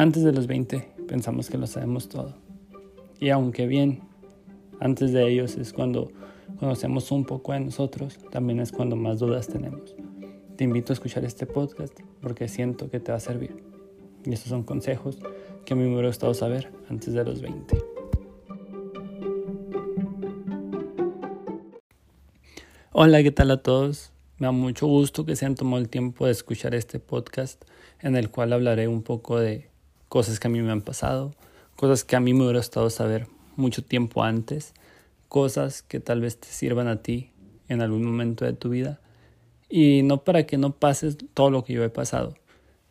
Antes de los 20 pensamos que lo sabemos todo. Y aunque bien, antes de ellos es cuando conocemos un poco de nosotros, también es cuando más dudas tenemos. Te invito a escuchar este podcast porque siento que te va a servir. Y estos son consejos que a mí me hubiera gustado saber antes de los 20. Hola, ¿qué tal a todos? Me da mucho gusto que se han tomado el tiempo de escuchar este podcast en el cual hablaré un poco de cosas que a mí me han pasado, cosas que a mí me hubiera gustado saber mucho tiempo antes, cosas que tal vez te sirvan a ti en algún momento de tu vida. Y no para que no pases todo lo que yo he pasado,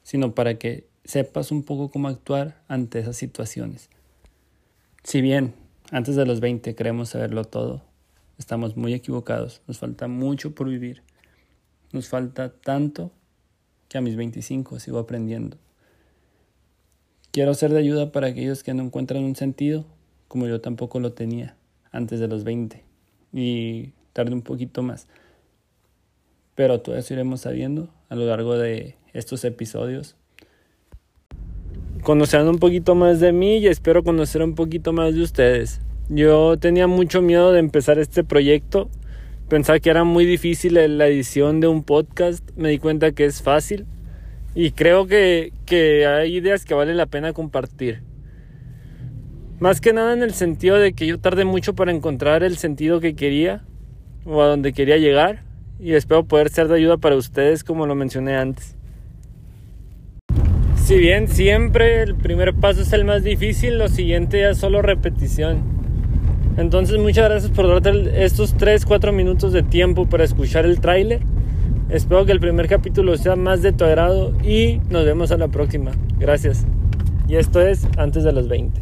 sino para que sepas un poco cómo actuar ante esas situaciones. Si bien antes de los 20 creemos saberlo todo, estamos muy equivocados, nos falta mucho por vivir, nos falta tanto que a mis 25 sigo aprendiendo. Quiero ser de ayuda para aquellos que no encuentran un sentido, como yo tampoco lo tenía antes de los 20 y tarde un poquito más. Pero todo eso iremos sabiendo a lo largo de estos episodios. Conocerán un poquito más de mí y espero conocer un poquito más de ustedes. Yo tenía mucho miedo de empezar este proyecto. Pensaba que era muy difícil la edición de un podcast. Me di cuenta que es fácil. Y creo que, que hay ideas que valen la pena compartir. Más que nada en el sentido de que yo tardé mucho para encontrar el sentido que quería o a donde quería llegar y espero poder ser de ayuda para ustedes como lo mencioné antes. Si bien siempre el primer paso es el más difícil, lo siguiente ya es solo repetición. Entonces muchas gracias por darte estos 3-4 minutos de tiempo para escuchar el tráiler. Espero que el primer capítulo sea más de tu agrado y nos vemos a la próxima. Gracias. Y esto es antes de los 20.